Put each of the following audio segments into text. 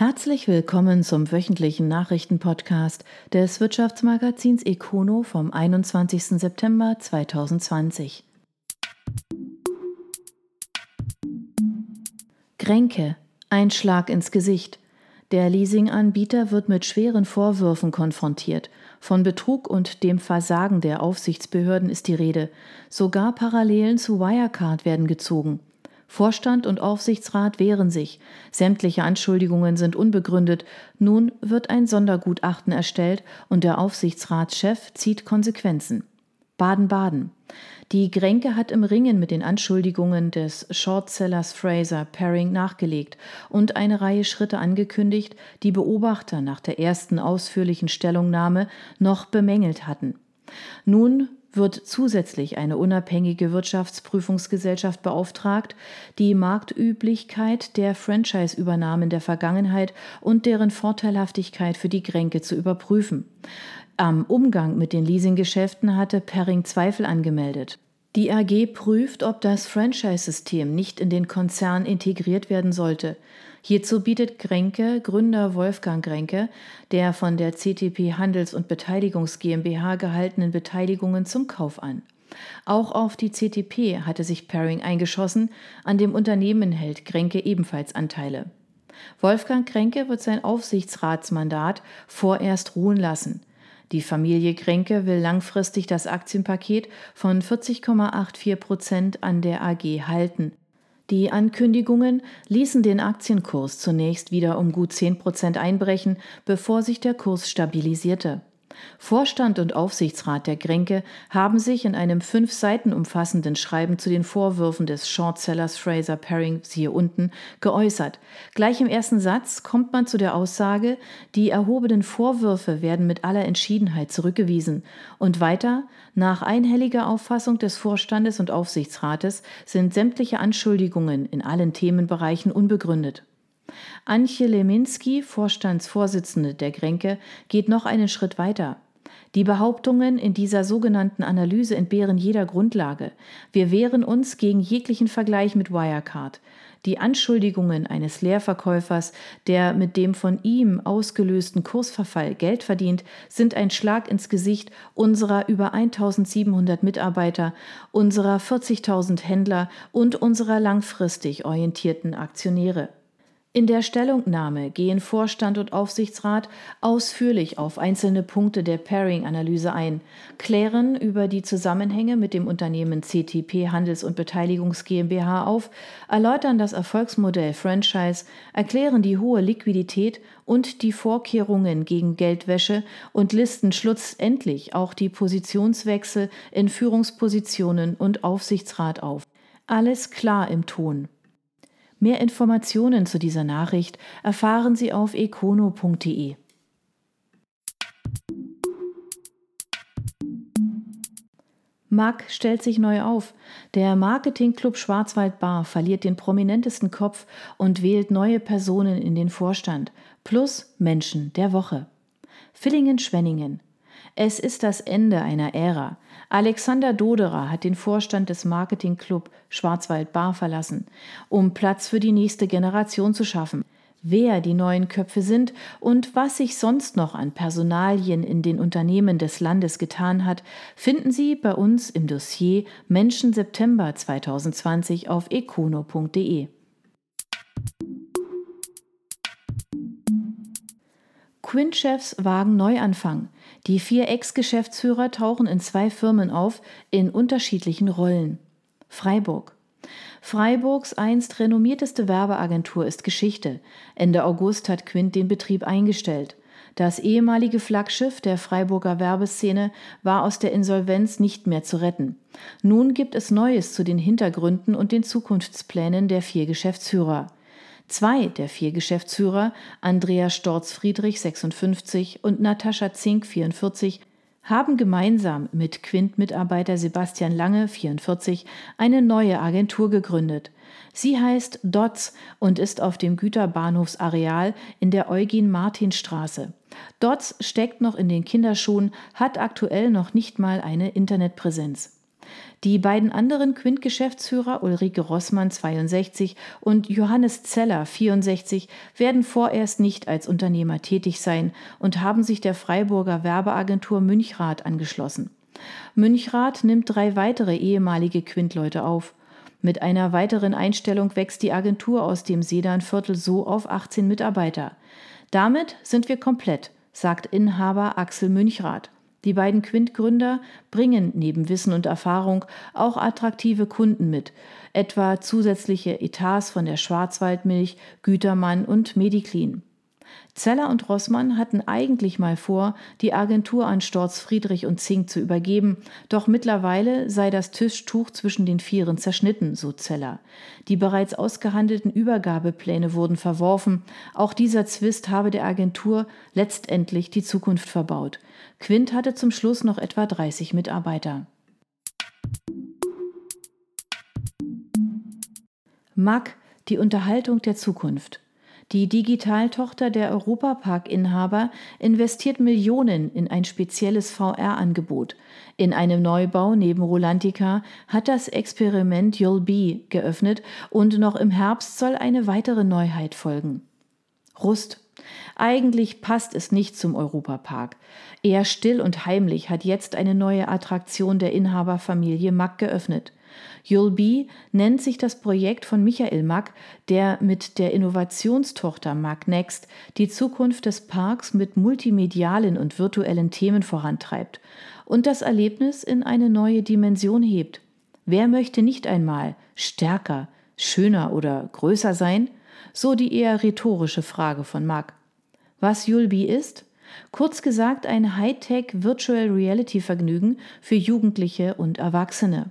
Herzlich willkommen zum wöchentlichen Nachrichtenpodcast des Wirtschaftsmagazins Econo vom 21. September 2020. Gränke, ein Schlag ins Gesicht. Der Leasinganbieter wird mit schweren Vorwürfen konfrontiert. Von Betrug und dem Versagen der Aufsichtsbehörden ist die Rede. Sogar Parallelen zu Wirecard werden gezogen. Vorstand und Aufsichtsrat wehren sich. Sämtliche Anschuldigungen sind unbegründet. Nun wird ein Sondergutachten erstellt und der Aufsichtsratschef zieht Konsequenzen. Baden-Baden. Die Gränke hat im Ringen mit den Anschuldigungen des Shortsellers Fraser Paring nachgelegt und eine Reihe Schritte angekündigt, die Beobachter nach der ersten ausführlichen Stellungnahme noch bemängelt hatten. Nun wird zusätzlich eine unabhängige Wirtschaftsprüfungsgesellschaft beauftragt, die Marktüblichkeit der Franchise-Übernahmen der Vergangenheit und deren Vorteilhaftigkeit für die Gränke zu überprüfen. Am Umgang mit den Leasinggeschäften hatte Perring Zweifel angemeldet. Die AG prüft, ob das Franchise-System nicht in den Konzern integriert werden sollte. Hierzu bietet Grenke Gründer Wolfgang Grenke, der von der CTP Handels- und Beteiligungs GmbH gehaltenen Beteiligungen zum Kauf an. Auch auf die CTP hatte sich Paring eingeschossen, an dem Unternehmen hält Grenke ebenfalls Anteile. Wolfgang Grenke wird sein Aufsichtsratsmandat vorerst ruhen lassen. Die Familie Grenke will langfristig das Aktienpaket von 40,84 Prozent an der AG halten. Die Ankündigungen ließen den Aktienkurs zunächst wieder um gut 10 Prozent einbrechen, bevor sich der Kurs stabilisierte. Vorstand und Aufsichtsrat der Gränke haben sich in einem fünf Seiten umfassenden Schreiben zu den Vorwürfen des Shortsellers Fraser Paring, siehe unten, geäußert. Gleich im ersten Satz kommt man zu der Aussage, die erhobenen Vorwürfe werden mit aller Entschiedenheit zurückgewiesen. Und weiter, nach einhelliger Auffassung des Vorstandes und Aufsichtsrates sind sämtliche Anschuldigungen in allen Themenbereichen unbegründet. Antje Leminski, Vorstandsvorsitzende der Grenke, geht noch einen Schritt weiter. Die Behauptungen in dieser sogenannten Analyse entbehren jeder Grundlage. Wir wehren uns gegen jeglichen Vergleich mit Wirecard. Die Anschuldigungen eines Leerverkäufers, der mit dem von ihm ausgelösten Kursverfall Geld verdient, sind ein Schlag ins Gesicht unserer über 1700 Mitarbeiter, unserer 40.000 Händler und unserer langfristig orientierten Aktionäre. In der Stellungnahme gehen Vorstand und Aufsichtsrat ausführlich auf einzelne Punkte der Pairing-Analyse ein, klären über die Zusammenhänge mit dem Unternehmen CTP Handels- und Beteiligungs GmbH auf, erläutern das Erfolgsmodell Franchise, erklären die hohe Liquidität und die Vorkehrungen gegen Geldwäsche und listen schlussendlich auch die Positionswechsel in Führungspositionen und Aufsichtsrat auf. Alles klar im Ton. Mehr Informationen zu dieser Nachricht erfahren Sie auf econo.de. Mark stellt sich neu auf. Der Marketingclub Schwarzwald Bar verliert den prominentesten Kopf und wählt neue Personen in den Vorstand. Plus Menschen der Woche. Villingen-Schwenningen. Es ist das Ende einer Ära. Alexander Doderer hat den Vorstand des Marketingclub Schwarzwald Bar verlassen, um Platz für die nächste Generation zu schaffen. Wer die neuen Köpfe sind und was sich sonst noch an Personalien in den Unternehmen des Landes getan hat, finden Sie bei uns im Dossier Menschen September 2020 auf econo.de. Quint-Chefs wagen Neuanfang. Die vier Ex-Geschäftsführer tauchen in zwei Firmen auf, in unterschiedlichen Rollen. Freiburg. Freiburgs einst renommierteste Werbeagentur ist Geschichte. Ende August hat Quint den Betrieb eingestellt. Das ehemalige Flaggschiff der Freiburger Werbeszene war aus der Insolvenz nicht mehr zu retten. Nun gibt es Neues zu den Hintergründen und den Zukunftsplänen der vier Geschäftsführer. Zwei der vier Geschäftsführer, Andrea Storz-Friedrich 56 und Natascha Zink 44, haben gemeinsam mit Quint-Mitarbeiter Sebastian Lange 44 eine neue Agentur gegründet. Sie heißt DOTS und ist auf dem Güterbahnhofsareal in der Eugen-Martin-Straße. DOTS steckt noch in den Kinderschuhen, hat aktuell noch nicht mal eine Internetpräsenz. Die beiden anderen Quint-Geschäftsführer Ulrike Rossmann 62 und Johannes Zeller 64 werden vorerst nicht als Unternehmer tätig sein und haben sich der Freiburger Werbeagentur Münchrath angeschlossen. Münchrath nimmt drei weitere ehemalige Quint-Leute auf. Mit einer weiteren Einstellung wächst die Agentur aus dem Sedanviertel so auf 18 Mitarbeiter. Damit sind wir komplett, sagt Inhaber Axel Münchrath. Die beiden Quint-Gründer bringen neben Wissen und Erfahrung auch attraktive Kunden mit, etwa zusätzliche Etats von der Schwarzwaldmilch, Gütermann und Mediclean. Zeller und Rossmann hatten eigentlich mal vor, die Agentur an Storz Friedrich und Zink zu übergeben, doch mittlerweile sei das Tischtuch zwischen den Vieren zerschnitten, so Zeller. Die bereits ausgehandelten Übergabepläne wurden verworfen, auch dieser Zwist habe der Agentur letztendlich die Zukunft verbaut. Quint hatte zum Schluss noch etwa 30 Mitarbeiter. MAG, die Unterhaltung der Zukunft. Die Digitaltochter der Europapark-Inhaber investiert Millionen in ein spezielles VR-Angebot. In einem Neubau neben Rolantica hat das Experiment You'll Be geöffnet und noch im Herbst soll eine weitere Neuheit folgen. Rust. Eigentlich passt es nicht zum Europapark. Eher still und heimlich hat jetzt eine neue Attraktion der Inhaberfamilie Mack geöffnet. You'll Be nennt sich das Projekt von Michael Mack, der mit der Innovationstochter Mack Next die Zukunft des Parks mit multimedialen und virtuellen Themen vorantreibt und das Erlebnis in eine neue Dimension hebt. Wer möchte nicht einmal stärker, schöner oder größer sein? So die eher rhetorische Frage von Mack. Was Yulbi ist? Kurz gesagt ein Hightech Virtual Reality Vergnügen für Jugendliche und Erwachsene.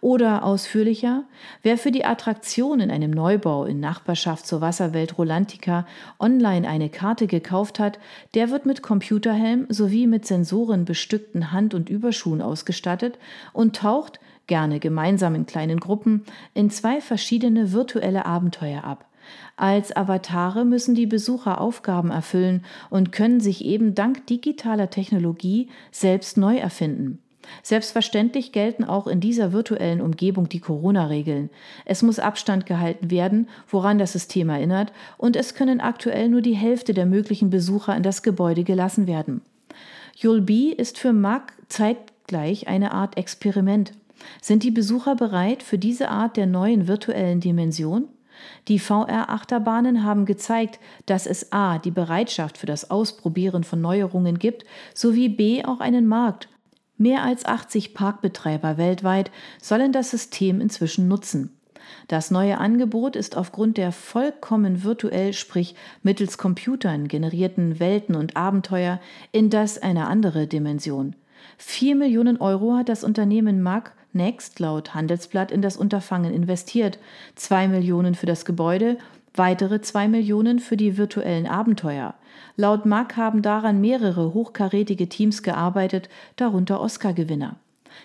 Oder ausführlicher, wer für die Attraktion in einem Neubau in Nachbarschaft zur Wasserwelt Rolantica online eine Karte gekauft hat, der wird mit Computerhelm sowie mit Sensoren bestückten Hand- und Überschuhen ausgestattet und taucht, gerne gemeinsam in kleinen Gruppen, in zwei verschiedene virtuelle Abenteuer ab. Als Avatare müssen die Besucher Aufgaben erfüllen und können sich eben dank digitaler Technologie selbst neu erfinden. Selbstverständlich gelten auch in dieser virtuellen Umgebung die Corona-Regeln. Es muss Abstand gehalten werden, woran das System erinnert, und es können aktuell nur die Hälfte der möglichen Besucher in das Gebäude gelassen werden. Yulbi ist für Mark zeitgleich eine Art Experiment. Sind die Besucher bereit für diese Art der neuen virtuellen Dimension? Die VR-Achterbahnen haben gezeigt, dass es a. die Bereitschaft für das Ausprobieren von Neuerungen gibt, sowie b. auch einen Markt Mehr als 80 Parkbetreiber weltweit sollen das System inzwischen nutzen. Das neue Angebot ist aufgrund der vollkommen virtuell, sprich mittels Computern generierten Welten und Abenteuer in das eine andere Dimension. Vier Millionen Euro hat das Unternehmen Mag Next laut Handelsblatt in das Unterfangen investiert, zwei Millionen für das Gebäude weitere zwei Millionen für die virtuellen Abenteuer. Laut Mack haben daran mehrere hochkarätige Teams gearbeitet, darunter Oscar-Gewinner.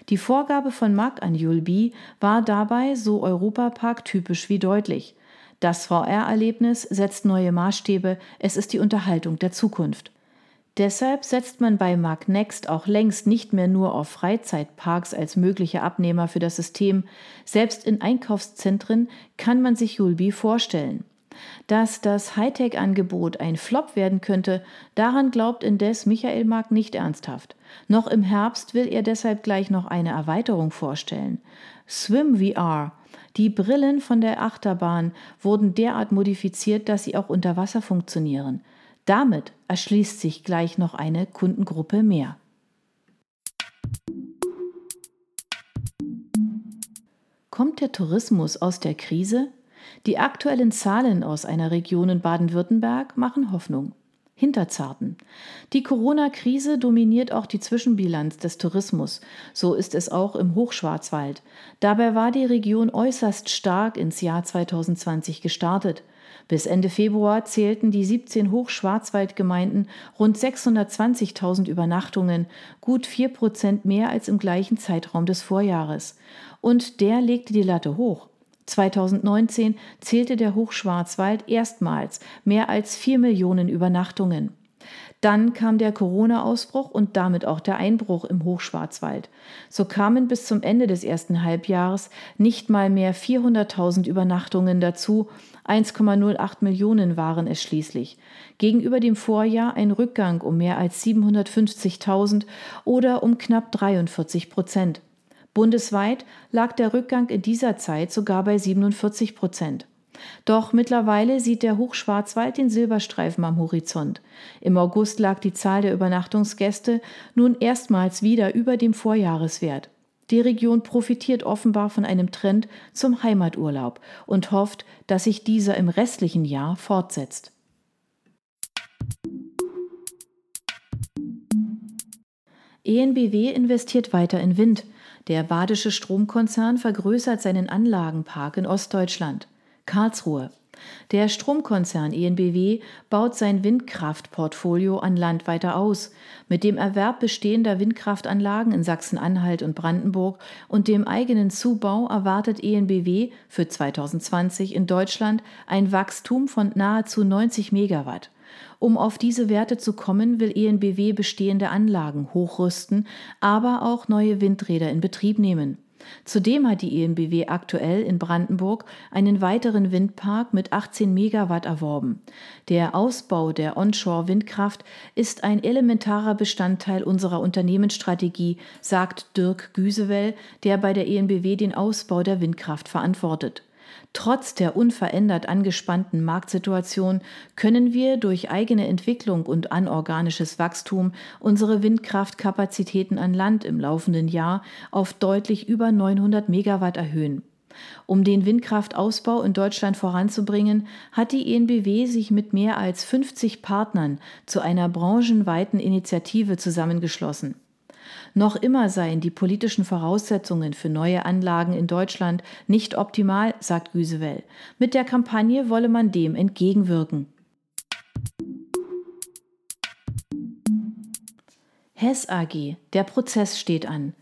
Die Vorgabe von Mack an Yulbi war dabei so Europapark typisch wie deutlich. Das VR-Erlebnis setzt neue Maßstäbe, es ist die Unterhaltung der Zukunft. Deshalb setzt man bei Mark Next auch längst nicht mehr nur auf Freizeitparks als mögliche Abnehmer für das System. Selbst in Einkaufszentren kann man sich Yulbi vorstellen. Dass das Hightech-Angebot ein Flop werden könnte, daran glaubt indes Michael Mark nicht ernsthaft. Noch im Herbst will er deshalb gleich noch eine Erweiterung vorstellen. Swim VR. Die Brillen von der Achterbahn wurden derart modifiziert, dass sie auch unter Wasser funktionieren. Damit erschließt sich gleich noch eine Kundengruppe mehr. Kommt der Tourismus aus der Krise? Die aktuellen Zahlen aus einer Region in Baden-Württemberg machen Hoffnung. Hinterzarten. Die Corona-Krise dominiert auch die Zwischenbilanz des Tourismus. So ist es auch im Hochschwarzwald. Dabei war die Region äußerst stark ins Jahr 2020 gestartet. Bis Ende Februar zählten die 17 Hochschwarzwaldgemeinden rund 620.000 Übernachtungen, gut 4 Prozent mehr als im gleichen Zeitraum des Vorjahres. Und der legte die Latte hoch. 2019 zählte der Hochschwarzwald erstmals mehr als vier Millionen Übernachtungen. Dann kam der Corona-Ausbruch und damit auch der Einbruch im Hochschwarzwald. So kamen bis zum Ende des ersten Halbjahres nicht mal mehr 400.000 Übernachtungen dazu, 1,08 Millionen waren es schließlich. Gegenüber dem Vorjahr ein Rückgang um mehr als 750.000 oder um knapp 43 Prozent. Bundesweit lag der Rückgang in dieser Zeit sogar bei 47 Prozent. Doch mittlerweile sieht der Hochschwarzwald den Silberstreifen am Horizont. Im August lag die Zahl der Übernachtungsgäste nun erstmals wieder über dem Vorjahreswert. Die Region profitiert offenbar von einem Trend zum Heimaturlaub und hofft, dass sich dieser im restlichen Jahr fortsetzt. ENBW investiert weiter in Wind. Der badische Stromkonzern vergrößert seinen Anlagenpark in Ostdeutschland. Karlsruhe. Der Stromkonzern ENBW baut sein Windkraftportfolio an Land weiter aus. Mit dem Erwerb bestehender Windkraftanlagen in Sachsen-Anhalt und Brandenburg und dem eigenen Zubau erwartet ENBW für 2020 in Deutschland ein Wachstum von nahezu 90 Megawatt. Um auf diese Werte zu kommen, will ENBW bestehende Anlagen hochrüsten, aber auch neue Windräder in Betrieb nehmen. Zudem hat die ENBW aktuell in Brandenburg einen weiteren Windpark mit 18 Megawatt erworben. Der Ausbau der Onshore-Windkraft ist ein elementarer Bestandteil unserer Unternehmensstrategie, sagt Dirk Güsewell, der bei der ENBW den Ausbau der Windkraft verantwortet. Trotz der unverändert angespannten Marktsituation können wir durch eigene Entwicklung und anorganisches Wachstum unsere Windkraftkapazitäten an Land im laufenden Jahr auf deutlich über 900 Megawatt erhöhen. Um den Windkraftausbau in Deutschland voranzubringen, hat die ENBW sich mit mehr als 50 Partnern zu einer branchenweiten Initiative zusammengeschlossen. Noch immer seien die politischen Voraussetzungen für neue Anlagen in Deutschland nicht optimal, sagt Güsewell. Mit der Kampagne wolle man dem entgegenwirken. Hess AG. Der Prozess steht an.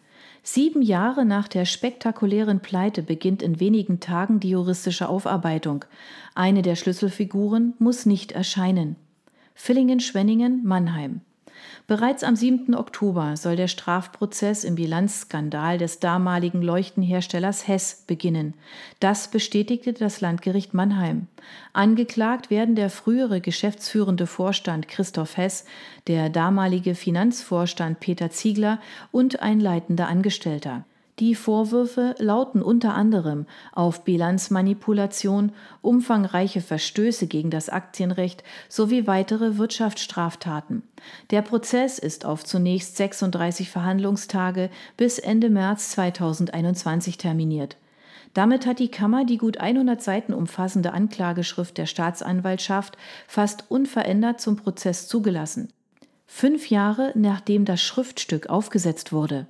Sieben Jahre nach der spektakulären Pleite beginnt in wenigen Tagen die juristische Aufarbeitung. Eine der Schlüsselfiguren muss nicht erscheinen. Villingen-Schwenningen, Mannheim. Bereits am 7. Oktober soll der Strafprozess im Bilanzskandal des damaligen Leuchtenherstellers Hess beginnen. Das bestätigte das Landgericht Mannheim. Angeklagt werden der frühere geschäftsführende Vorstand Christoph Hess, der damalige Finanzvorstand Peter Ziegler und ein leitender Angestellter. Die Vorwürfe lauten unter anderem auf Bilanzmanipulation, umfangreiche Verstöße gegen das Aktienrecht sowie weitere Wirtschaftsstraftaten. Der Prozess ist auf zunächst 36 Verhandlungstage bis Ende März 2021 terminiert. Damit hat die Kammer die gut 100 Seiten umfassende Anklageschrift der Staatsanwaltschaft fast unverändert zum Prozess zugelassen. Fünf Jahre nachdem das Schriftstück aufgesetzt wurde.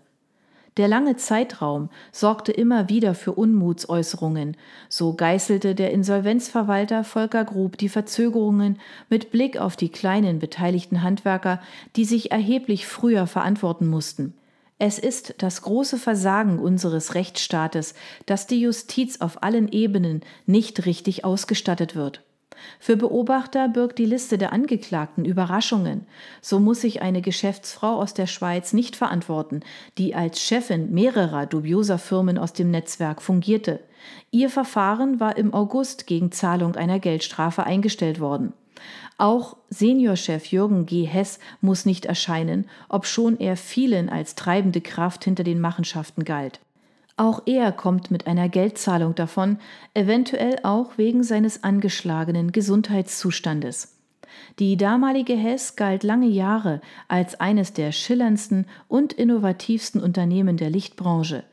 Der lange Zeitraum sorgte immer wieder für Unmutsäußerungen. So geißelte der Insolvenzverwalter Volker Grub die Verzögerungen mit Blick auf die kleinen beteiligten Handwerker, die sich erheblich früher verantworten mussten. Es ist das große Versagen unseres Rechtsstaates, dass die Justiz auf allen Ebenen nicht richtig ausgestattet wird. Für Beobachter birgt die Liste der Angeklagten Überraschungen. So muss sich eine Geschäftsfrau aus der Schweiz nicht verantworten, die als Chefin mehrerer dubioser Firmen aus dem Netzwerk fungierte. Ihr Verfahren war im August gegen Zahlung einer Geldstrafe eingestellt worden. Auch Seniorchef Jürgen G. Hess muss nicht erscheinen, obschon er vielen als treibende Kraft hinter den Machenschaften galt. Auch er kommt mit einer Geldzahlung davon, eventuell auch wegen seines angeschlagenen Gesundheitszustandes. Die damalige Hess galt lange Jahre als eines der schillerndsten und innovativsten Unternehmen der Lichtbranche.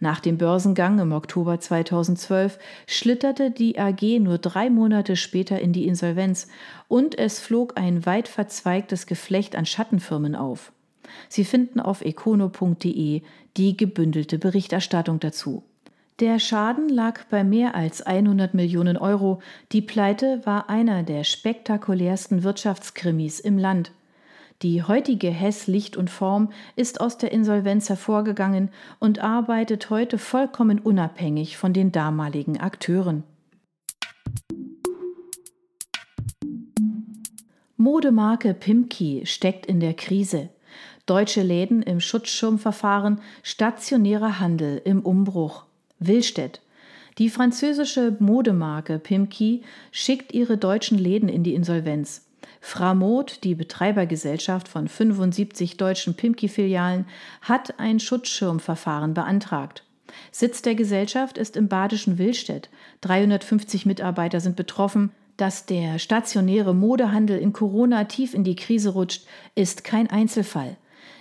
Nach dem Börsengang im Oktober 2012 schlitterte die AG nur drei Monate später in die Insolvenz und es flog ein weit verzweigtes Geflecht an Schattenfirmen auf. Sie finden auf econo.de die gebündelte Berichterstattung dazu. Der Schaden lag bei mehr als 100 Millionen Euro. Die Pleite war einer der spektakulärsten Wirtschaftskrimis im Land. Die heutige Hess Licht und Form ist aus der Insolvenz hervorgegangen und arbeitet heute vollkommen unabhängig von den damaligen Akteuren. Modemarke Pimki steckt in der Krise. Deutsche Läden im Schutzschirmverfahren, stationärer Handel im Umbruch. Willstedt. Die französische Modemarke Pimki schickt ihre deutschen Läden in die Insolvenz. Framot, die Betreibergesellschaft von 75 deutschen Pimki-Filialen, hat ein Schutzschirmverfahren beantragt. Sitz der Gesellschaft ist im badischen Willstedt. 350 Mitarbeiter sind betroffen. Dass der stationäre Modehandel in Corona tief in die Krise rutscht, ist kein Einzelfall.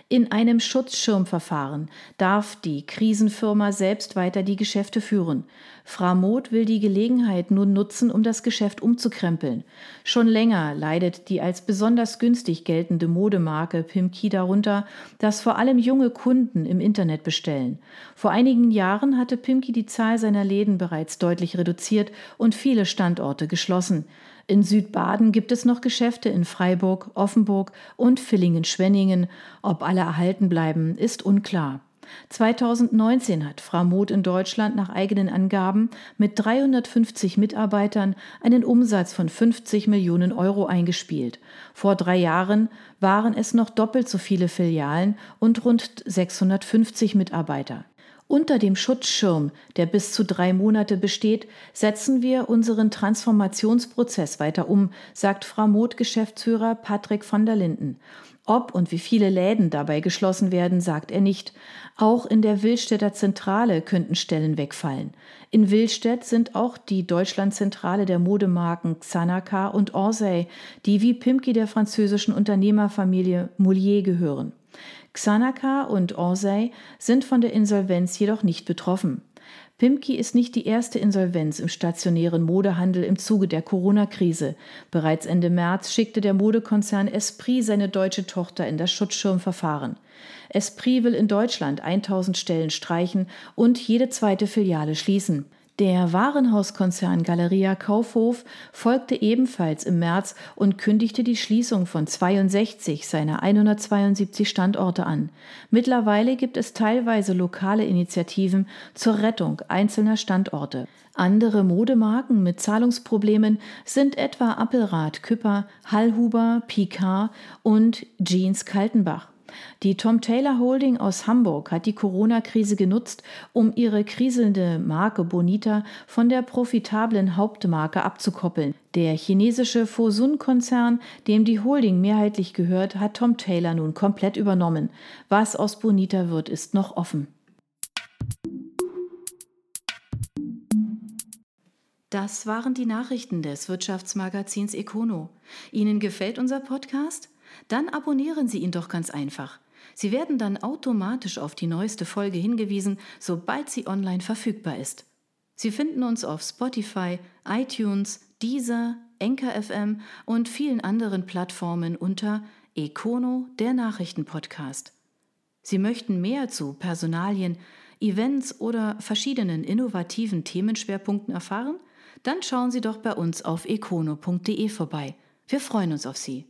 In einem Schutzschirmverfahren darf die Krisenfirma selbst weiter die Geschäfte führen. Framot will die Gelegenheit nun nutzen, um das Geschäft umzukrempeln. Schon länger leidet die als besonders günstig geltende Modemarke Pimki darunter, dass vor allem junge Kunden im Internet bestellen. Vor einigen Jahren hatte Pimki die Zahl seiner Läden bereits deutlich reduziert und viele Standorte geschlossen. In Südbaden gibt es noch Geschäfte in Freiburg, Offenburg und Villingen-Schwenningen. Ob alle erhalten bleiben, ist unklar. 2019 hat Framut in Deutschland nach eigenen Angaben mit 350 Mitarbeitern einen Umsatz von 50 Millionen Euro eingespielt. Vor drei Jahren waren es noch doppelt so viele Filialen und rund 650 Mitarbeiter. Unter dem Schutzschirm, der bis zu drei Monate besteht, setzen wir unseren Transformationsprozess weiter um, sagt Framot-Geschäftsführer Patrick von der Linden. Ob und wie viele Läden dabei geschlossen werden, sagt er nicht. Auch in der Willstädter Zentrale könnten Stellen wegfallen. In Willstedt sind auch die Deutschlandzentrale der Modemarken Xanaka und Orsay, die wie Pimki der französischen Unternehmerfamilie Moulier gehören. Xanaka und Orsay sind von der Insolvenz jedoch nicht betroffen. Pimki ist nicht die erste Insolvenz im stationären Modehandel im Zuge der Corona-Krise. Bereits Ende März schickte der Modekonzern Esprit seine deutsche Tochter in das Schutzschirmverfahren. Esprit will in Deutschland 1000 Stellen streichen und jede zweite Filiale schließen. Der Warenhauskonzern Galeria Kaufhof folgte ebenfalls im März und kündigte die Schließung von 62 seiner 172 Standorte an. Mittlerweile gibt es teilweise lokale Initiativen zur Rettung einzelner Standorte. Andere Modemarken mit Zahlungsproblemen sind etwa Appelrad Küpper, Hallhuber, Picard und Jeans Kaltenbach. Die Tom Taylor Holding aus Hamburg hat die Corona-Krise genutzt, um ihre kriselnde Marke Bonita von der profitablen Hauptmarke abzukoppeln. Der chinesische Fosun-Konzern, dem die Holding mehrheitlich gehört, hat Tom Taylor nun komplett übernommen. Was aus Bonita wird, ist noch offen. Das waren die Nachrichten des Wirtschaftsmagazins Econo. Ihnen gefällt unser Podcast? Dann abonnieren Sie ihn doch ganz einfach. Sie werden dann automatisch auf die neueste Folge hingewiesen, sobald sie online verfügbar ist. Sie finden uns auf Spotify, iTunes, Deezer, Enker FM und vielen anderen Plattformen unter Econo, der Nachrichtenpodcast. Sie möchten mehr zu Personalien, Events oder verschiedenen innovativen Themenschwerpunkten erfahren? Dann schauen Sie doch bei uns auf econo.de vorbei. Wir freuen uns auf Sie.